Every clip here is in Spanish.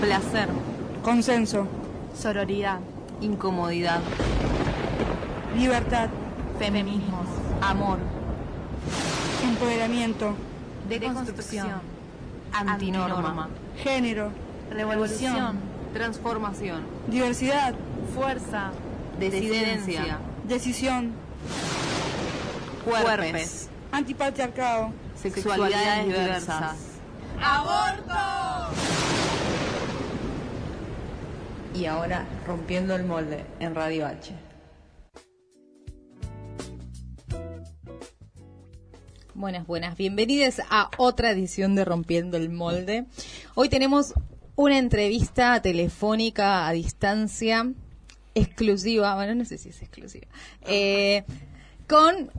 Placer. Consenso. Sororidad. Incomodidad. Libertad. Feminismos. Amor. Empoderamiento. Deconstrucción. Antinorma. Género. Revolución. Transformación. Diversidad. Fuerza. Desidencia. Decisión. Cuerpes. Antipatriarcado. Sexualidades diversas. Y ahora rompiendo el molde en Radio H. Buenas, buenas. Bienvenidos a otra edición de Rompiendo el Molde. Hoy tenemos una entrevista telefónica a distancia exclusiva, bueno, no sé si es exclusiva, eh, con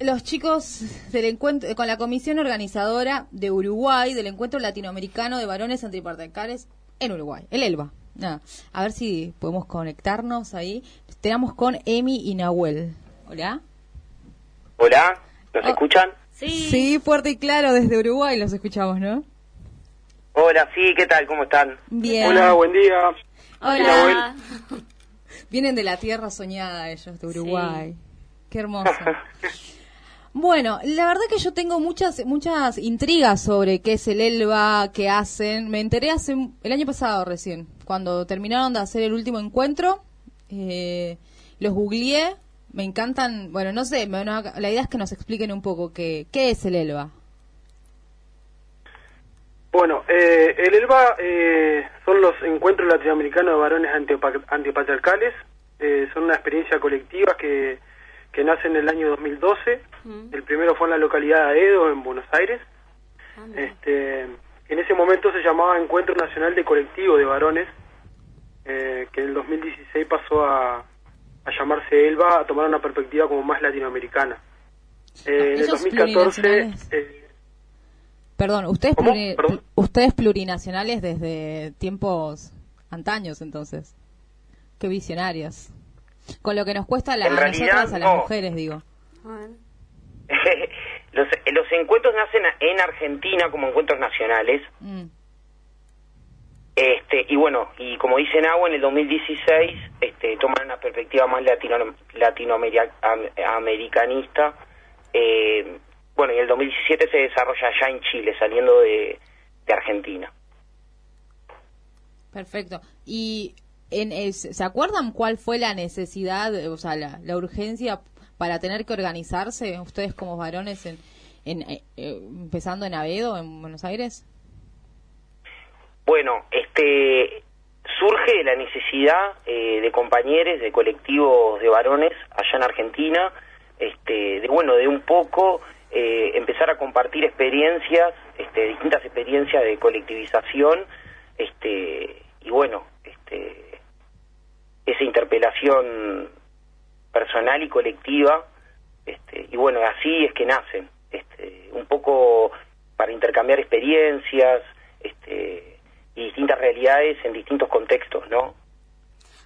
los chicos del encuentro, con la comisión organizadora de Uruguay del encuentro latinoamericano de varones antipatriarcales en Uruguay, el ELBA. Nada. A ver si podemos conectarnos ahí. Tenemos con Emi y Nahuel. Hola. Hola, ¿nos Oh. escuchan? Sí, fuerte y claro, desde Uruguay los escuchamos, ¿no? Hola, sí, ¿qué tal? ¿Cómo están? Bien. Hola, buen día. Hola. Vienen de la tierra soñada ellos, de Uruguay. Qué hermoso. Bueno, la verdad que yo tengo muchas muchas intrigas sobre qué es el ELBA, qué hacen. Me enteré hace el año pasado recién, cuando terminaron de hacer el último encuentro. eh, los googleé, me encantan. Bueno, no sé, la idea es que nos expliquen un poco qué, qué es el ELBA. Bueno, eh, el ELBA eh, son los encuentros latinoamericanos de varones antipa- antipatriarcales. Eh, son una experiencia colectiva que, que nace en el año 2012. El primero fue en la localidad de Edo, en Buenos Aires. Este, en ese momento se llamaba Encuentro Nacional de Colectivo de Varones, eh, que en el 2016 pasó a, a llamarse ELBA, a tomar una perspectiva como más latinoamericana. Eh, en el ¿Ellos 2014... plurinacionales? eh, Perdón, ustedes, Perdón. ustedes plurinacionales desde tiempos antaños, entonces. Qué visionarios. Con lo que nos cuesta a, la- En a realidad, nosotras, a las no. mujeres, digo. los, los encuentros nacen en Argentina como encuentros nacionales. Mm. Este, y bueno, y como dice Nahua, en el 2016 este, toman una perspectiva más latino, latinoamericanista. Eh, bueno, y el 2017 se desarrolla allá en Chile, saliendo de, de Argentina. Perfecto. ¿Y en, es- se acuerdan cuál fue la necesidad, eh, o sea, la, urgencia para tener que organizarse ustedes como varones, en, en, eh, eh, empezando en Avedo, en Buenos Aires? Bueno, este surge la necesidad eh, de compañeros, de colectivos de varones allá en Argentina, este, de bueno, de un poco eh, empezar a compartir experiencias, este, distintas experiencias de colectivización, este, y bueno, este, esa interpelación personal y colectiva, este, y bueno, así es que nacen, este, un poco para intercambiar experiencias, este, y distintas realidades en distintos contextos, ¿no?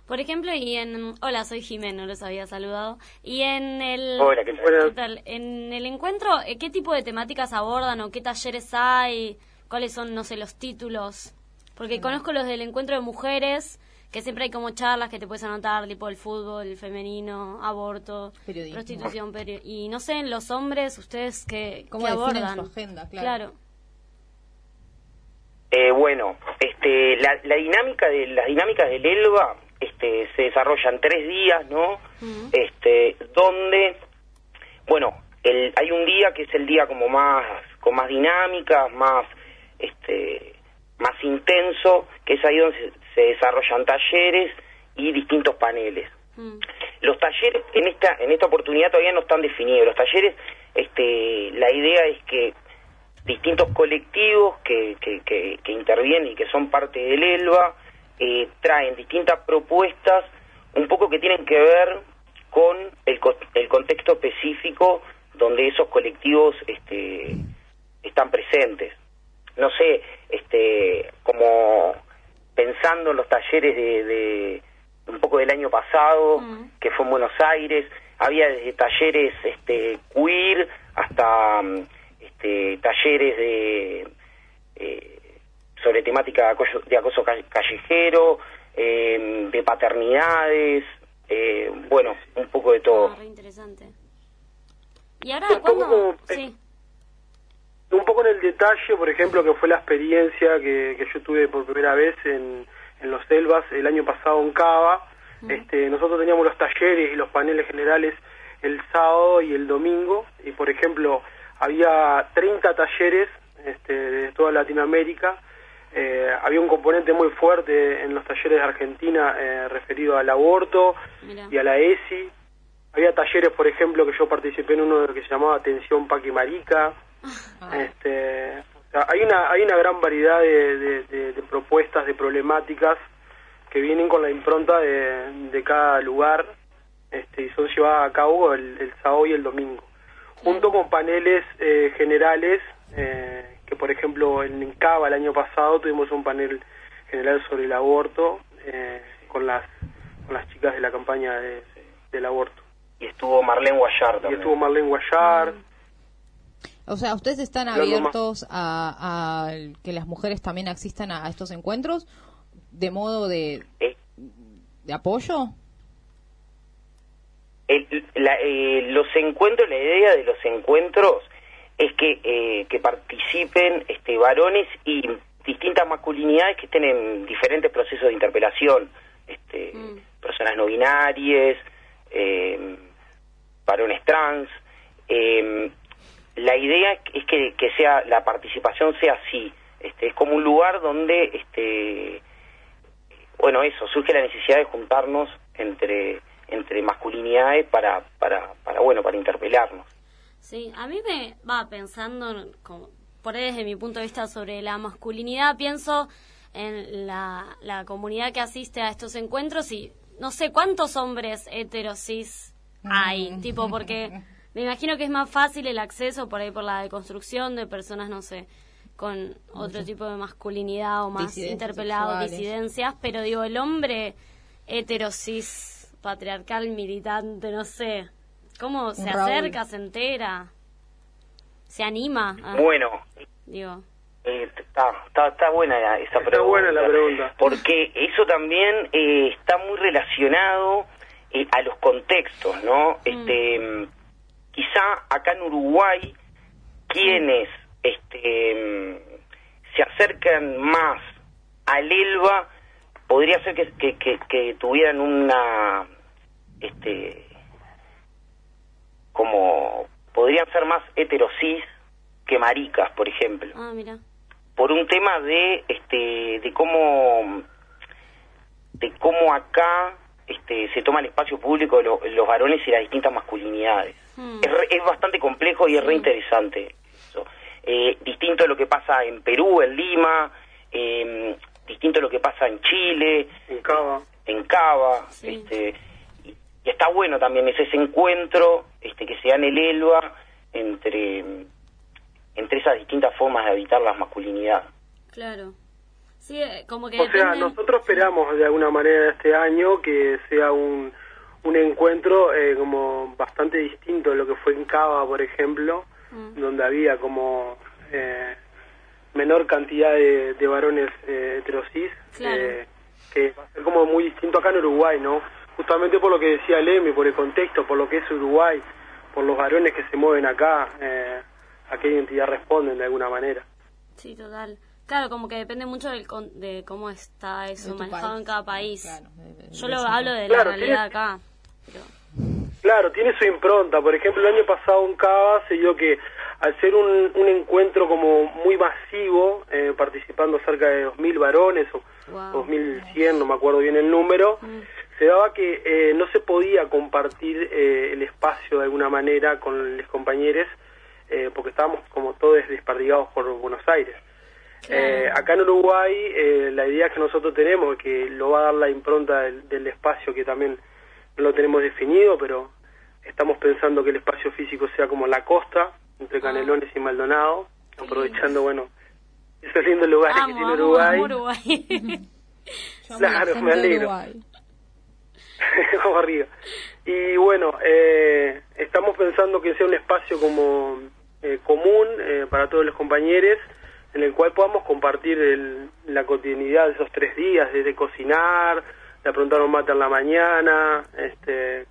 Por ejemplo, y en... Hola, soy Jimeno, los había saludado. Y en el... Hola, ¿qué tal? Hola. ¿Qué tal? En el encuentro, eh, ¿qué tipo de temáticas abordan o qué talleres hay? ¿Cuáles son, no sé, los títulos? Porque conozco los del encuentro de mujeres, que siempre hay como charlas que te puedes anotar, tipo el fútbol, femenino, aborto, Periodismo. prostitución, peri- y no sé, en los hombres, ustedes qué, ¿Cómo qué abordan. su agenda? Claro. Claro. Eh, bueno, este, la, la dinámica de las dinámicas del ELBA este, se desarrollan tres días, ¿no? Este, donde, bueno, el, hay un día que es el día como más, con más dinámicas, más, este, más intenso, que es ahí donde se, se desarrollan talleres y distintos paneles. Mm. Los talleres en esta en esta oportunidad todavía no están definidos. Los talleres, este, la idea es que distintos colectivos que, que, que, que intervienen y que son parte del ELBA eh, traen distintas propuestas un poco que tienen que ver con el, el contexto específico donde esos colectivos este, están presentes. No sé, este, como pensando en los talleres de, de un poco del año pasado, que fue en Buenos Aires, había desde talleres este, queer hasta mm, este, talleres de, eh, temática de acoso, de acoso ca- callejero, eh, de paternidades, eh, bueno, un poco de todo. Ah, re interesante. ¿Y ahora cuándo? como- Sí. El detalle, por ejemplo, que fue la experiencia que, que yo tuve por primera vez en, en los Selvas el año pasado en Cava. Este, nosotros teníamos los talleres y los paneles generales el sábado y el domingo y, por ejemplo, había 30 talleres este, de toda Latinoamérica. Eh, había un componente muy fuerte en los talleres de Argentina eh, referido al aborto Mira. y a la ESI. Había talleres, por ejemplo, que yo participé en uno que se llamaba Atención Paqui Marica. Este, o sea, hay una hay una gran variedad de, de- de- de propuestas, de problemáticas que vienen con la impronta de, de cada lugar este, y son llevadas a cabo el, el sábado y el domingo, junto con paneles eh, generales eh, que, por ejemplo, en Cava el año pasado tuvimos un panel general sobre el aborto eh, con las con las chicas de la campaña de- del aborto. Y estuvo Marlene Guayar Y también. estuvo Marlene Guayar. O sea, ¿ustedes están abiertos a, a que las mujeres también asistan a, a estos encuentros de modo de, Eh, de apoyo? el- la- eh, los encuentros, la idea de los encuentros es que, eh, que participen este, varones y distintas masculinidades que estén en diferentes procesos de interpelación, este, personas no binarias, eh, varones trans. eh, la idea es que, que sea la participación sea así, este, es como un lugar donde este, bueno, eso, surge la necesidad de juntarnos entre entre masculinidades para, para, para bueno, para interpelarnos. Sí, a mí me va pensando, como, por ahí desde mi punto de vista sobre la masculinidad, pienso en la, la comunidad que asiste a estos encuentros y no sé cuántos hombres heterosis hay, tipo, porque me imagino que es más fácil el acceso por ahí por la deconstrucción de personas, no sé, con otro tipo de masculinidad o más Disidencias interpelado, sexuales. disidencias, pero digo, el hombre heterosis, patriarcal, militante, no sé, ¿cómo se Raúl. acerca, se entera, se anima? a- Bueno, digo, eh, está, está, está buena esa Está pregunta. buena la pregunta. Porque eso también eh, está muy relacionado eh, a los contextos, ¿no? Este, mm, quizá acá en Uruguay, quienes este, se acercan más al ELBA, podría ser que, que, que- que tuvieran una, este, como, podrían ser más heterosis que maricas, por ejemplo. Ah, mira, por un tema de este de cómo de cómo acá este se toma el espacio público lo- los varones y las distintas masculinidades Hmm. es, re- es bastante complejo y es re interesante eso. Eh, distinto a lo que pasa en Perú en Lima eh, distinto a lo que pasa en Chile En Cava. en Cava, Sí. este, y, y está bueno también ese, ese encuentro este, que se da en el ELBA entre, entre esas distintas formas de habitar la masculinidad. claro. Sí, eh, como que O sea, nosotros esperamos de alguna manera este año que sea un, un encuentro eh, como bastante distinto de lo que fue en Cava, por ejemplo, Mm. donde había como eh, menor cantidad de, de varones eh, heterosis, Claro. eh, que va a ser como muy distinto acá en Uruguay, ¿no? Justamente por lo que decía Lemi, por el contexto, por lo que es Uruguay, por los varones que se mueven acá, eh, a qué identidad responden de alguna manera. Sí, total. Claro, como que depende mucho del con- de cómo está eso manejado país. en cada país. Claro, de- de- Yo de lo hablo de la Claro, realidad tiene- acá. Pero- Claro, tiene su impronta. Por ejemplo, el año pasado en Cava se dio que al ser un, un encuentro como muy masivo, eh, participando cerca de 2.000 varones o Wow. 2.100, no me acuerdo bien el número, se daba que eh, no se podía compartir eh, el espacio de alguna manera con los compañeros eh, porque estábamos como todos desperdigados por Buenos Aires. Eh, acá en Uruguay eh, la idea que nosotros tenemos que lo va a dar la impronta del, del espacio que también no lo tenemos definido, pero estamos pensando que el espacio físico sea como la costa entre Canelones y Maldonado, aprovechando bueno esos lindos lugares que Amo, tiene amo, Uruguay. amo Uruguay. Claro, me alegro. Vamos arriba. Y bueno, eh, estamos pensando que sea un espacio como eh, común eh, para todos los compañeros, en el cual podamos compartir el- la cotidianidad de esos tres días, desde cocinar, de aprontar un mate en la mañana, este,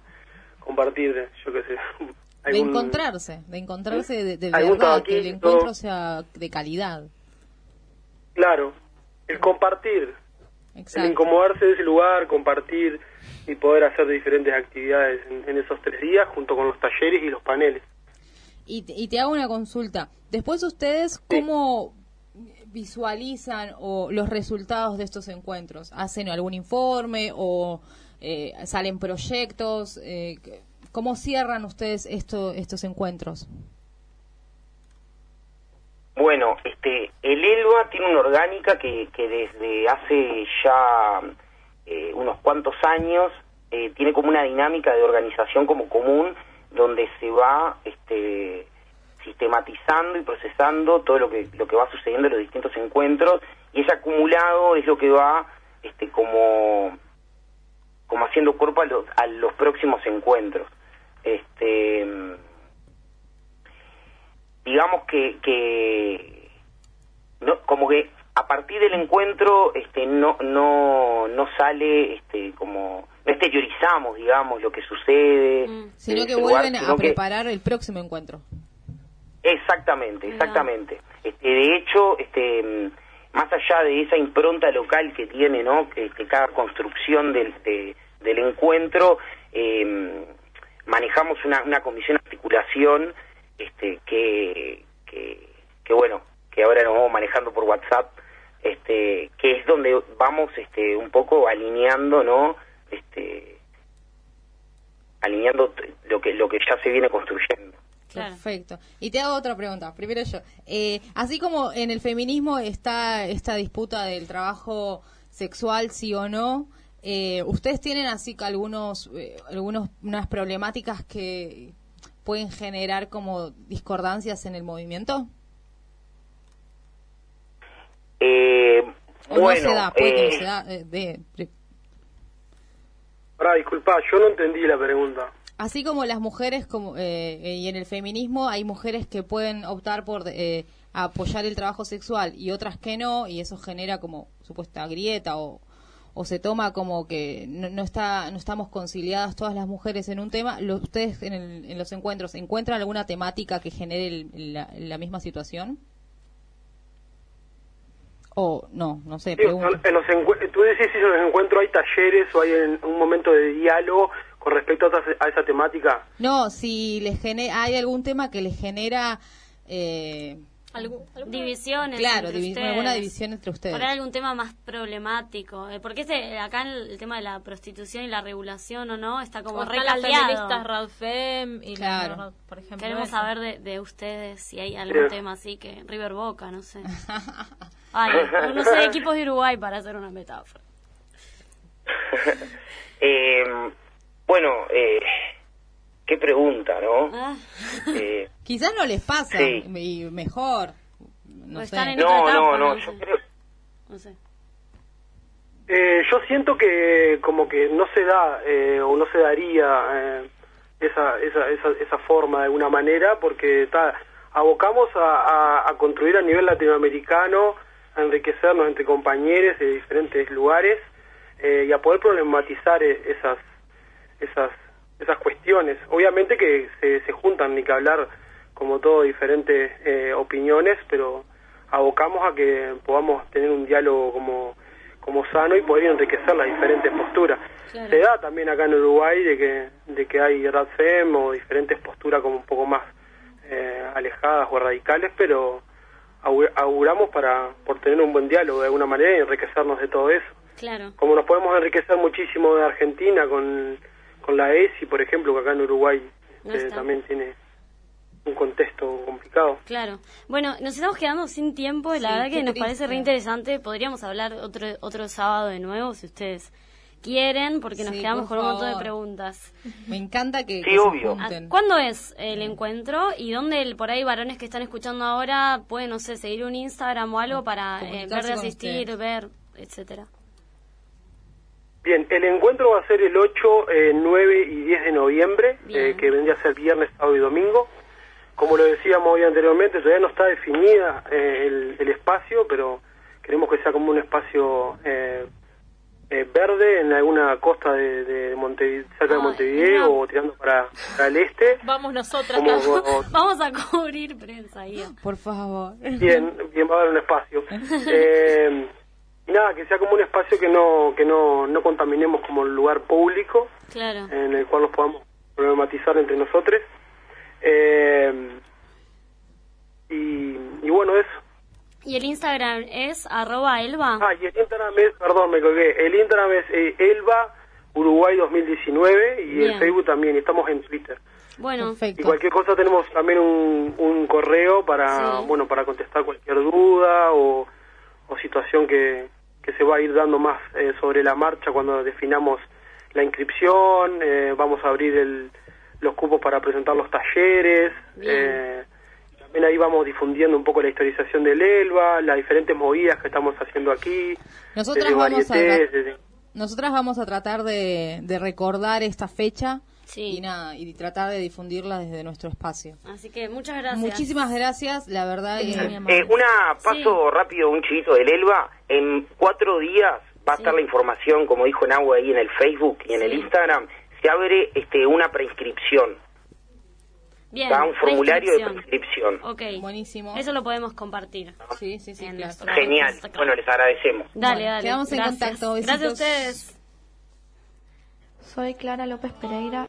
compartir, yo qué sé, De encontrarse, de encontrarse de, de verdad, que el encuentro sea de calidad. Claro, el compartir, el Exacto. incomodarse de ese lugar, compartir y poder hacer diferentes actividades en, en esos tres días junto con los talleres y los paneles. Y, y te hago una consulta. Después ustedes, ¿cómo visualizan o los resultados de estos encuentros? ¿Hacen algún informe o eh, salen proyectos? Eh, ¿Cómo cierran ustedes esto, estos encuentros? Bueno, este, el ELVA tiene una orgánica que, que desde hace ya eh, unos cuantos años tiene como una dinámica de organización como común donde se va este, sistematizando y procesando todo lo que lo que va sucediendo en los distintos encuentros y ese acumulado es lo que va este, como como haciendo cuerpo a los, a los próximos encuentros. Este, digamos que, que no, como que a partir del encuentro este no no no sale este como no exteriorizamos digamos lo que sucede Mm. Sino en que lugar, vuelven sino a que- preparar el próximo encuentro. Exactamente, exactamente. Este, de hecho, este, más allá de esa impronta local que tiene, ¿no? Que, que cada construcción del, de- del encuentro, eh, manejamos una, una comisión de articulación, este, que, que, que bueno, que ahora nos vamos manejando por WhatsApp, este, que es donde vamos, este, un poco alineando, ¿no? Este, alineando lo que lo que ya se viene construyendo. Claro. Perfecto. Y te hago otra pregunta. Primero yo. Eh, así como en el feminismo está esta disputa del trabajo sexual, sí o no, eh, ¿ustedes tienen así que algunos, eh, algunos, unas problemáticas que pueden generar como discordancias en el movimiento? Eh, ¿O bueno, no se da? Puede que no eh, se da. eh, de- de- Ahora, disculpa, yo no entendí la pregunta. Así como las mujeres, como eh, eh, y en el feminismo hay mujeres que pueden optar por eh, apoyar el trabajo sexual y otras que no, y eso genera como supuesta grieta o, o se toma como que no, no está no estamos conciliadas todas las mujeres en un tema. Lo- ¿Ustedes en, el- en los encuentros encuentran alguna temática que genere el- la, la misma situación? O no, no sé, Sí, en los tú decís si en los encuentros hay talleres o hay en- un momento de diálogo con respecto a, esa- a esa temática. No, si les genera, hay algún tema que les genera eh, Divisiones. Claro, entre divi- ustedes. alguna división entre ustedes. Por ahí algún tema más problemático. Eh, Porque este, acá el, el tema de la prostitución y la regulación o no está como recaldeado. Radfem y Claro. la, por ejemplo. Queremos eso. saber de, de ustedes si hay algún Sí. tema así que River Boca, no sé. Ay, no, no sé, equipos de Uruguay para hacer una metáfora. eh, bueno, eh, qué pregunta, ¿no? Ah, Eh, Quizás no les pasa Sí. y mejor. No sé. están en- no, otra no, etapa, no, no yo sé. creo, no sé. Eh, yo siento que como que no se da eh, o no se daría eh, esa, esa, esa, esa forma de alguna manera porque ta, abocamos a, a- a construir a nivel latinoamericano, a enriquecernos entre compañeros de diferentes lugares eh, y a poder problematizar eh, esas, esas, esas cuestiones. Obviamente que se, se juntan, ni que hablar como todo diferentes eh, opiniones, pero abocamos a que podamos tener un diálogo como, como sano y poder enriquecer las diferentes posturas. Claro. Se da también acá en Uruguay de que, de que hay RADFEM o diferentes posturas como un poco más eh, alejadas o radicales, pero augur- auguramos para por tener un buen diálogo de alguna manera y enriquecernos de todo eso Claro. como nos podemos enriquecer muchísimo de Argentina con, con la ESI, por ejemplo, que acá en Uruguay No eh, también tiene un contexto complicado. Claro. Bueno, nos estamos quedando sin tiempo y la Sí, verdad que nos triste. parece re interesante. Podríamos hablar otro otro sábado de nuevo si ustedes quieren, porque nos Sí, quedamos por con un montón de preguntas. Me encanta que, Sí, que obvio. Ah. ¿Cuándo es el encuentro y dónde el- por ahí varones que están escuchando ahora pueden, no sé, seguir un Instagram o algo para eh, ver de asistir, ver, etcétera? Bien, el encuentro va a ser el 8, eh, 9 y 10 de noviembre, eh, que vendría a ser viernes, sábado y domingo. como lo decíamos hoy anteriormente, todavía no está definida eh, el, el espacio, pero queremos que sea como un espacio eh, eh, verde en alguna costa de, de Montevi- cerca de Montevideo no. o tirando para, para el este. Vamos nosotras. Como- como- Vamos a cubrir prensa ahí. Por favor. bien, bien va a haber un espacio. Y nada, que sea como un espacio que no que no, no contaminemos como un lugar público Claro. en el cual nos podamos problematizar entre nosotros. Eh, y, y bueno, eso. ¿Y el Instagram es arroba elba? Ah, y el Instagram es, perdón, me colgué. El Instagram es eh, Elba Uruguay 2019 y Bien. el Facebook también. y Estamos en Twitter. Bueno, Y Perfecto. cualquier cosa tenemos también un, un correo para, Sí. bueno, para contestar cualquier duda o, o situación que, que se va a ir dando más eh, sobre la marcha cuando definamos la inscripción. eh, vamos a abrir el, los cupos para presentar los talleres. Eh, también ahí vamos difundiendo un poco la historización del ELBA, las diferentes movidas que estamos haciendo aquí. Nosotras desde vamos a varietés, desde- Nosotras vamos a tratar de, de recordar esta fecha Sí. y nada y tratar de difundirla desde nuestro espacio. así que muchas gracias. Muchísimas gracias, la verdad. y- Eh, una paso rápido, un chivito del Elba. En cuatro días va a estar la información, como dijo Nahue ahí en el Facebook y en el Instagram. Se abre este una preinscripción, Bien. da un formulario de preinscripción. preinscripción. Ok. Buenísimo. Eso lo podemos compartir. Sí, sí, sí, En claro. Genial. Bueno, les agradecemos. Dale, Bueno, dale. quedamos en Gracias. contacto. Gracias a Besitos. ustedes. Soy Clara López Pereira